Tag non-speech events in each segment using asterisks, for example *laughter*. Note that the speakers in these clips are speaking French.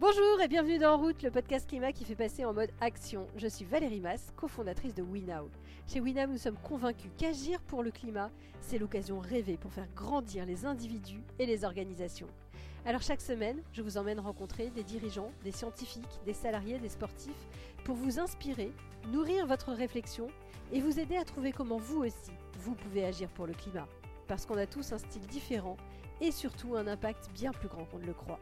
Bonjour et bienvenue dans route, le podcast climat qui fait passer en mode action. Je suis Valérie Mass, cofondatrice de WeNow. Chez WeNow, nous sommes convaincus qu'agir pour le climat, c'est l'occasion rêvée pour faire grandir les individus et les organisations. Alors chaque semaine, je vous emmène rencontrer des dirigeants, des scientifiques, des salariés, des sportifs pour vous inspirer, nourrir votre réflexion et vous aider à trouver comment vous aussi, vous pouvez agir pour le climat. Parce qu'on a tous un style différent et surtout un impact bien plus grand qu'on ne le croit.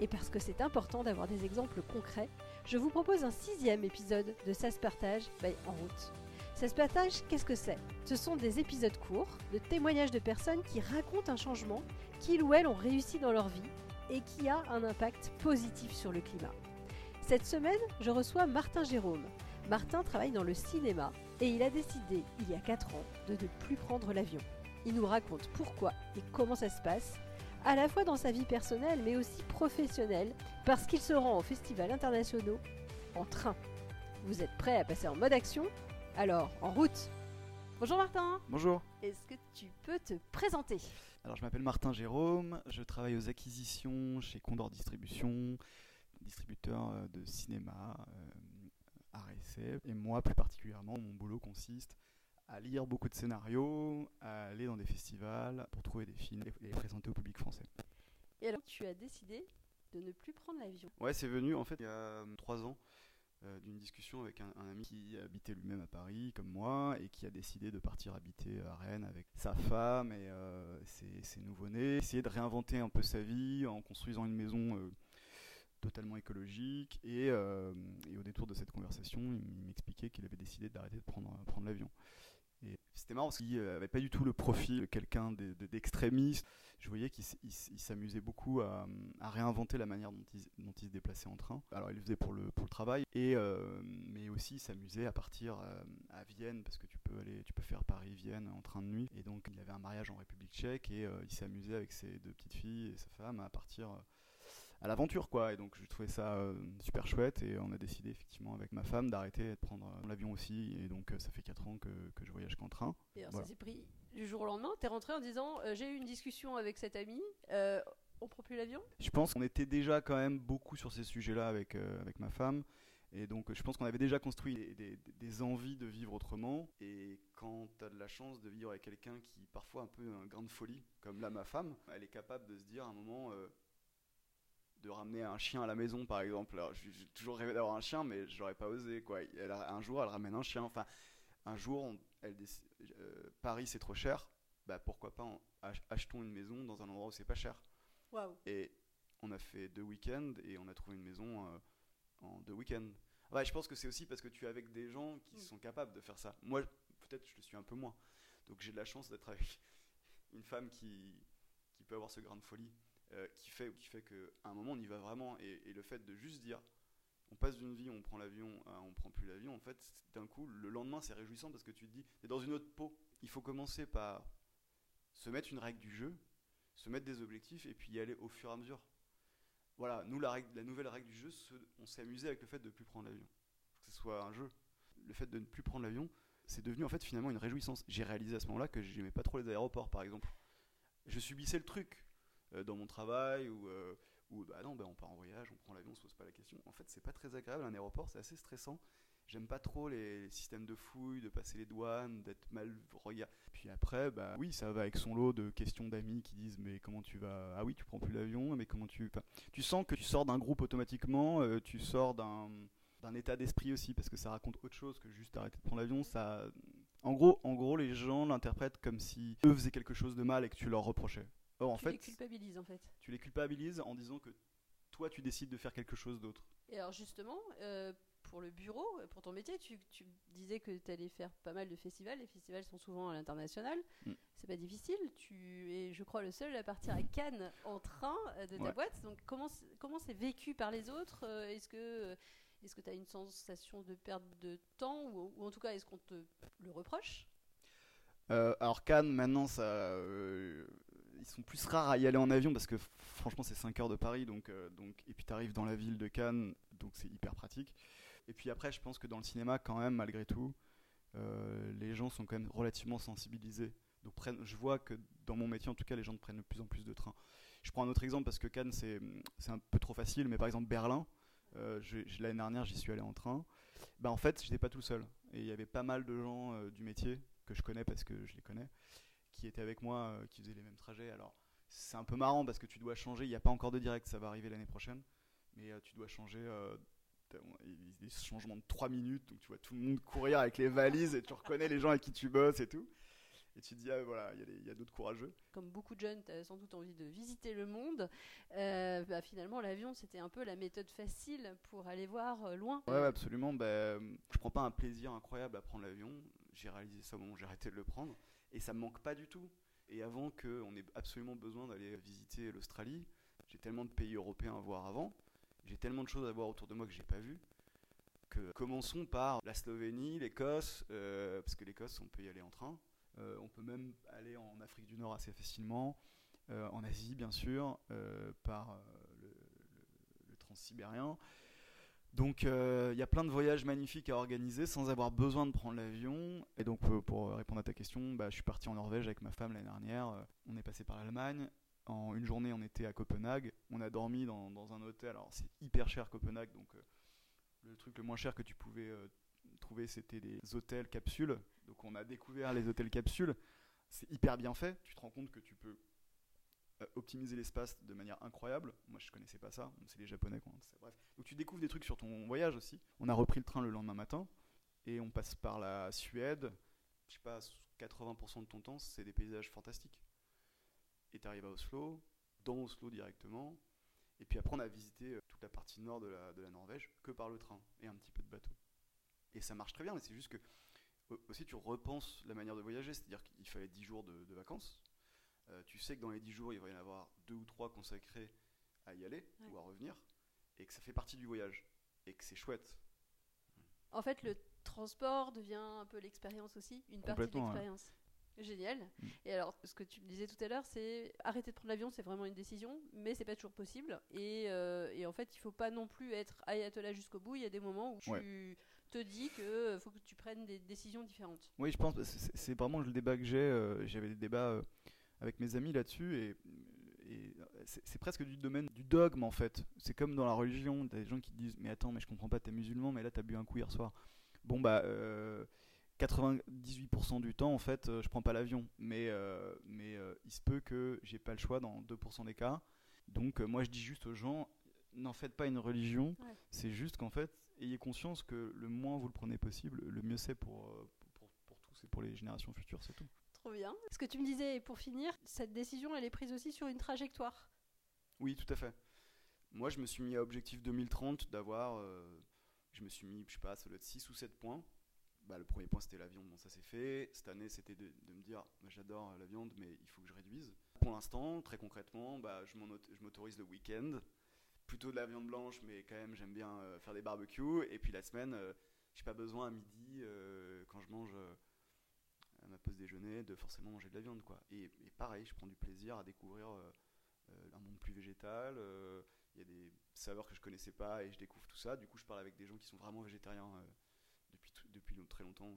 Et parce que c'est important d'avoir des exemples concrets, je vous propose un sixième épisode de Ça se partage En route. Ça se partage, qu'est-ce que c'est? Ce sont des épisodes courts de témoignages de personnes qui racontent un changement qu'ils ou elles ont réussi dans leur vie et qui a un impact positif sur le climat. Cette semaine, je reçois Martin Jérôme. Martin travaille dans le cinéma et il a décidé, il y a 4 ans, de ne plus prendre l'avion. Il nous raconte pourquoi et comment ça se passe à la fois dans sa vie personnelle mais aussi professionnelle, parce qu'il se rend au festivals internationaux en train. Vous êtes prêts à passer en mode action? Alors, en route! Bonjour Martin. Bonjour. Est-ce que tu peux te présenter? Alors je m'appelle Martin Jérôme, je travaille aux acquisitions chez Condor Distribution, distributeur euh, de cinéma, euh. Et moi plus particulièrement, mon boulot consiste à lire beaucoup de scénarios, à aller dans des festivals pour trouver des films et les présenter au public français. Et alors, tu as décidé de ne plus prendre l'avion. Ouais, c'est venu en fait il y a euh, trois ans euh, d'une discussion avec un, un, ami qui habitait lui-même à Paris comme moi et qui a décidé de partir habiter à Rennes avec sa femme et euh, ses, ses nouveau-nés, essayer de réinventer un peu sa vie en construisant une maison euh, totalement écologique. Et, euh, et, au détour de cette conversation il m'expliquait qu'il avait décidé d'arrêter de prendre, prendre l'avion c'était marrant parce qu'il n'avait pas du tout le profil de quelqu'un d'extrémiste. Je voyais qu'il s'amusait beaucoup à, à, réinventer la manière dont il, dont se déplaçait en train. Alors il le faisait pour le, pour le travail, et, euh, mais aussi il s'amusait à partir euh, à Vienne parce que tu peux, aller, tu peux faire Paris-Vienne en train de nuit. Et donc il avait un mariage en République tchèque et euh, il s'amusait avec ses deux petites filles et sa femme à partir euh, à l'aventure quoi. Et donc je trouvais ça euh, super chouette. Et on a décidé effectivement avec ma femme d'arrêter de prendre euh, l'avion aussi. Et donc euh, ça fait 4 ans que, que je voyage qu'en train. Et alors voilà. ça s'est pris du jour au lendemain. T'es rentré en disant j'ai eu une discussion avec cet ami on prend plus l'avion? Je pense qu'on était déjà quand même beaucoup sur ces sujets là avec, avec ma femme. Et donc je pense qu'on avait déjà construit des, des, des, envies de vivre autrement. Et quand tu as de la chance de vivre avec quelqu'un qui parfois un peu un grain de folie comme là ma femme elle est capable de se dire à un moment de ramener un chien à la maison par exemple. J'ai toujours rêvé d'avoir un chien mais j'aurais pas osé quoi. Elle a, un jour elle ramène un chien. Enfin un jour on, elle euh, Paris c'est trop cher. Bah pourquoi pas ach achetons une maison dans un endroit où c'est pas cher. Wow. et on a fait deux week-ends et on a trouvé une maison euh, en deux week-ends. Ouais je pense que c'est aussi parce que tu es avec des gens qui mmh. sont capables de faire ça. Moi peut-être je le suis un peu moins. Donc j'ai de la chance d'être avec *laughs* une femme qui qui peut avoir ce grain de folie euh, qui fait qui fait que à un moment on y va vraiment. Et, le fait de juste dire on passe d'une vie on prend l'avion à on prend plus l'avion en fait d'un coup le lendemain c'est réjouissant parce que tu te dis t'es dans une autre peau. Il faut commencer par se mettre une règle du jeu se mettre des objectifs et puis y aller au fur et à mesure. Voilà nous la règle la nouvelle règle du jeu on s'est amusé avec le fait de plus prendre l'avion. Que ce soit un jeu. Le fait de ne plus prendre l'avion c'est devenu en fait finalement une réjouissance. J'ai réalisé à ce moment là que j'aimais pas trop les aéroports par exemple. Je subissais le truc dans mon travail ou euh, bah non bah on part en voyage on prend l'avion on se pose pas la question. En fait c'est pas très agréable un aéroport c'est assez stressant. J'aime pas trop les, systèmes de fouilles de passer les douanes d'être mal regardé puis après bah oui ça va avec son lot de questions d'amis qui disent mais comment tu vas? Ah oui tu prends plus l'avion mais comment tu tu sens que tu sors d'un groupe automatiquement euh, tu sors d'un d'un état d'esprit aussi parce que ça raconte autre chose que juste arrêter de prendre l'avion. Ça en gros en gros les gens l'interprètent comme si eux faisaient quelque chose de mal et que tu leur reprochais Or, en tu fait, les culpabilises en fait. Tu les culpabilises en disant que toi tu décides de faire quelque chose d'autre. Et alors justement, euh, pour le bureau, pour ton métier, tu, tu disais que tu allais faire pas mal de festivals. Les festivals sont souvent à l'international. Mm. C'est pas difficile. Tu es, je crois, le seul à partir à Cannes en train euh, de ta Ouais. boîte. Donc comment comment c'est vécu par les autres? Euh, Est-ce que est-ce que tu as une sensation de perte de temps ou, ou en tout cas est-ce qu'on te le reproche? Euh, alors Cannes, maintenant, ça, euh, ils sont plus rares à y aller en avion parce que franchement, c'est 5 heures de Paris, donc, euh, donc et puis tu arrives dans la ville de Cannes, donc c'est hyper pratique. Et puis après, je pense que dans le cinéma, quand même, malgré tout, euh, les gens sont quand même relativement sensibilisés. Donc prennent, je vois que dans mon métier, en tout cas, les gens prennent de plus en plus de trains. Je prends un autre exemple parce que Cannes, c'est un peu trop facile, mais par exemple Berlin, euh, l'année dernière, j'y suis allé en train. Bah, en fait, j'étais pas tout seul. Et il y avait pas mal de gens du métier que je connais parce que je les connais, qui étaient avec moi, euh, qui faisaient les mêmes trajets. Alors, c'est un peu marrant parce que tu dois changer. Il n'y a pas encore de direct, ça va arriver l'année prochaine. Mais tu dois changer des changements de 3 minutes, donc tu vois tout le monde courir avec les valises et tu reconnais les gens avec qui tu bosses et tout. Et tu te dis, ah, voilà, il y a, d'autres courageux. Comme beaucoup de jeunes, tu as sans doute envie de visiter le monde. Euh, bah, finalement, l'avion, c'était un peu la méthode facile pour aller voir euh, loin. Ouais, absolument. Bah, je prends pas un plaisir incroyable à prendre l'avion. J'ai réalisé ça au moment où j'ai arrêté de le prendre. Et ça me manque pas du tout. Et avant qu'on ait absolument besoin d'aller visiter l'Australie, j'ai tellement de pays européens à voir avant. J'ai tellement de choses à voir autour de moi que j'ai pas vu. Que commençons par la Slovénie, l'Écosse, euh, parce que l'Écosse, on peut y aller en train. Euh, on peut même aller en Afrique du Nord assez facilement, euh, en Asie bien sûr, par le, le, transsibérien. Donc il y a plein de voyages magnifiques à organiser sans avoir besoin de prendre l'avion. Et donc pour répondre à ta question, bah, je suis parti en Norvège avec ma femme l'année dernière. On est passé par l'Allemagne. En une journée, on était à Copenhague. On a dormi dans, un hôtel. Alors c'est hyper cher Copenhague, donc le truc le moins cher que tu pouvais trouver, c'était des hôtels capsules. Donc on a découvert les hôtels capsules. C'est hyper bien fait. Tu te rends compte que tu peux euh, optimiser l'espace de manière incroyable. Moi, je connaissais pas ça. C'est les Japonais. Quoi. Donc tu découvres des trucs sur ton voyage aussi. On a repris le train le lendemain matin et on passe par la Suède. Je sais pas, 80% de ton temps, c'est des paysages fantastiques. Et tu arrives à Oslo, dans Oslo directement. Et puis après, on a visité euh, toute la partie nord de la, de la Norvège que par le train et un petit peu de bateau. Et ça marche très bien, mais c'est juste que aussi tu repenses la manière de voyager, c'est-à-dire qu'il fallait 10 jours de, vacances. Euh, tu sais que dans les 10 jours, il va y en avoir deux ou trois consacrés à y aller ou à revenir, et que ça fait partie du voyage, et que c'est chouette. En fait, le transport devient un peu l'expérience aussi, une partie de l'expérience. Génial. Et alors, ce que tu me disais tout à l'heure, c'est arrêter de prendre l'avion, c'est vraiment une décision, mais c'est pas toujours possible. Et, euh, et, en fait, il faut pas non plus être ayatollah jusqu'au bout. Il y a des moments où tu te dis qu'il euh, faut que tu prennes des décisions différentes. Oui, je pense c'est vraiment le débat que j'ai. Euh, j'avais des débats avec mes amis là-dessus et, c'est presque du domaine du dogme en fait. C'est comme dans la religion, t'as des gens qui disent mais attends mais je comprends pas, t'es musulman mais là t'as bu un coup hier soir. Bon bah 98% du temps, en fait, euh, je prends pas l'avion. Mais, euh, mais euh, il se peut que j'ai pas le choix dans 2% des cas. Donc, moi, je dis juste aux gens, n'en faites pas une religion. C'est juste qu'en fait, ayez conscience que le moins vous le prenez possible, le mieux c'est pour, pour, pour, tous et pour les générations futures, c'est tout. Trop bien. Ce que tu me disais, pour finir, cette décision, elle est prise aussi sur une trajectoire. Oui, tout à fait. Moi, je me suis mis à objectif 2030 d'avoir. je me suis mis, je sais pas, ça doit être 6 ou 7 points bah, le premier point c'était la viande, bon ça c'est fait. Cette année c'était de, me dire bah, j'adore la viande mais il faut que je réduise. Pour l'instant, très concrètement, bah, je m'autorise le week-end. Plutôt de la viande blanche mais quand même j'aime bien euh, faire des barbecues. Et puis la semaine, euh, j'ai pas besoin à midi euh, quand je mange à ma pause déjeuner de forcément manger de la viande. Quoi. Et, pareil, je prends du plaisir à découvrir un monde plus végétal. Il y a des saveurs que je connaissais pas et je découvre tout ça. Du coup je parle avec des gens qui sont vraiment végétariens depuis très longtemps.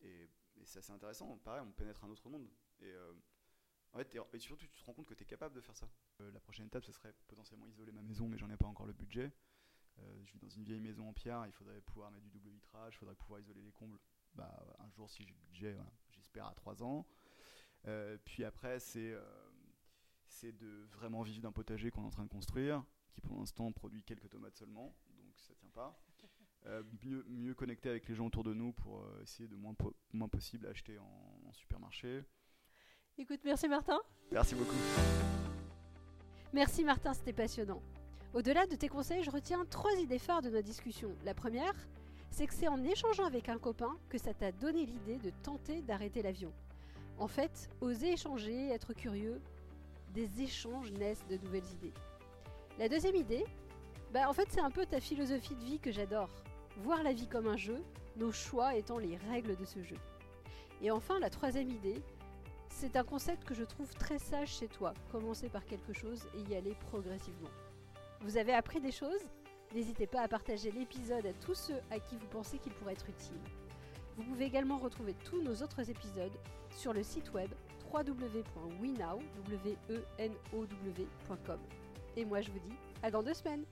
Et, c'est assez intéressant. Pareil, on pénètre un autre monde. Et, euh, en fait, et surtout, tu te rends compte que tu es capable de faire ça. Euh, la prochaine étape, ce serait potentiellement isoler ma maison, mais j'en ai pas encore le budget. Euh, je vis dans une vieille maison en pierre, il faudrait pouvoir mettre du double vitrage, il faudrait pouvoir isoler les combles. Bah, un jour, si j'ai le budget, j'espère à 3 ans. puis après, c'est c'est de vraiment vivre d'un potager qu'on est en train de construire, qui pour l'instant produit quelques tomates seulement, donc ça tient pas. Euh, mieux, mieux connecter avec les gens autour de nous pour euh, essayer de moins, moins possible acheter en, supermarché. Écoute, merci Martin. Merci beaucoup. Merci Martin, c'était passionnant. Au-delà de tes conseils, je retiens trois idées phares de notre discussion. La première, c'est que c'est en échangeant avec un copain que ça t'a donné l'idée de tenter d'arrêter l'avion. En fait, oser échanger, être curieux, des échanges naissent de nouvelles idées. La deuxième idée, bah en fait c'est un peu ta philosophie de vie que j'adore voir la vie comme un jeu, nos choix étant les règles de ce jeu. Et enfin, la troisième idée, c'est un concept que je trouve très sage chez toi, commencer par quelque chose et y aller progressivement. Vous avez appris des choses? N'hésitez pas à partager l'épisode à tous ceux à qui vous pensez qu'il pourrait être utile. Vous pouvez également retrouver tous nos autres épisodes sur le site web www.wenow.com. Et moi je vous dis à dans deux semaines